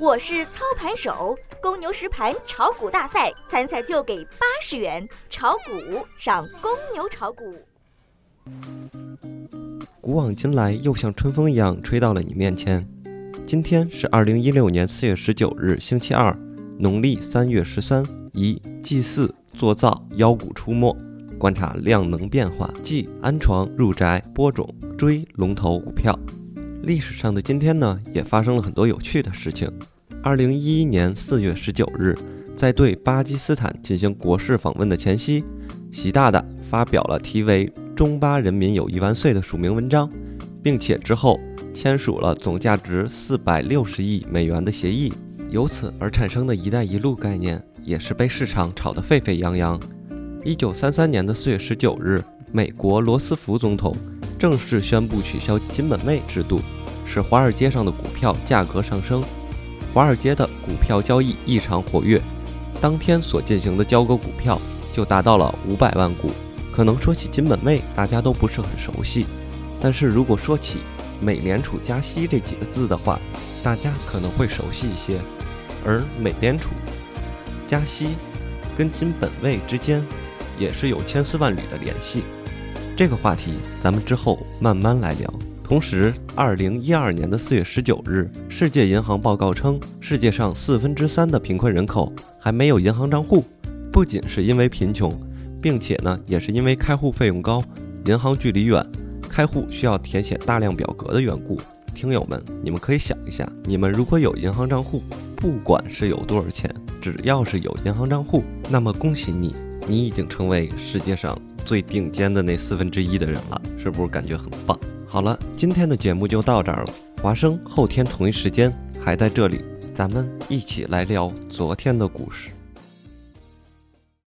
我是操盘手，公牛实盘炒股大赛参赛就给八十元，炒股上公牛炒股。古往今来，又像春风一样吹到了你面前。今天是二零一六年四月十九日，星期二，农历三月十三，宜祭祀、做灶、妖股出没，观察量能变化，忌安床、入宅、播种、追龙头股票。历史上的今天呢，也发生了很多有趣的事情。二零一一年四月十九日，在对巴基斯坦进行国事访问的前夕，习大大发表了题为“中巴人民友谊万岁”的署名文章，并且之后签署了总价值四百六十亿美元的协议。由此而产生的一带一路概念，也是被市场炒得沸沸扬扬。一九三三年的四月十九日，美国罗斯福总统正式宣布取消金本位制度。使华尔街上的股票价格上升，华尔街的股票交易异常活跃，当天所进行的交割股票就达到了五百万股。可能说起金本位，大家都不是很熟悉，但是如果说起美联储加息这几个字的话，大家可能会熟悉一些。而美联储加息跟金本位之间也是有千丝万缕的联系，这个话题咱们之后慢慢来聊。同时，二零一二年的四月十九日，世界银行报告称，世界上四分之三的贫困人口还没有银行账户，不仅是因为贫穷，并且呢，也是因为开户费用高，银行距离远，开户需要填写大量表格的缘故。听友们，你们可以想一下，你们如果有银行账户，不管是有多少钱，只要是有银行账户，那么恭喜你，你已经成为世界上最顶尖的那四分之一的人了，是不是感觉很棒？好了，今天的节目就到这儿了。华生后天同一时间还在这里，咱们一起来聊昨天的故事。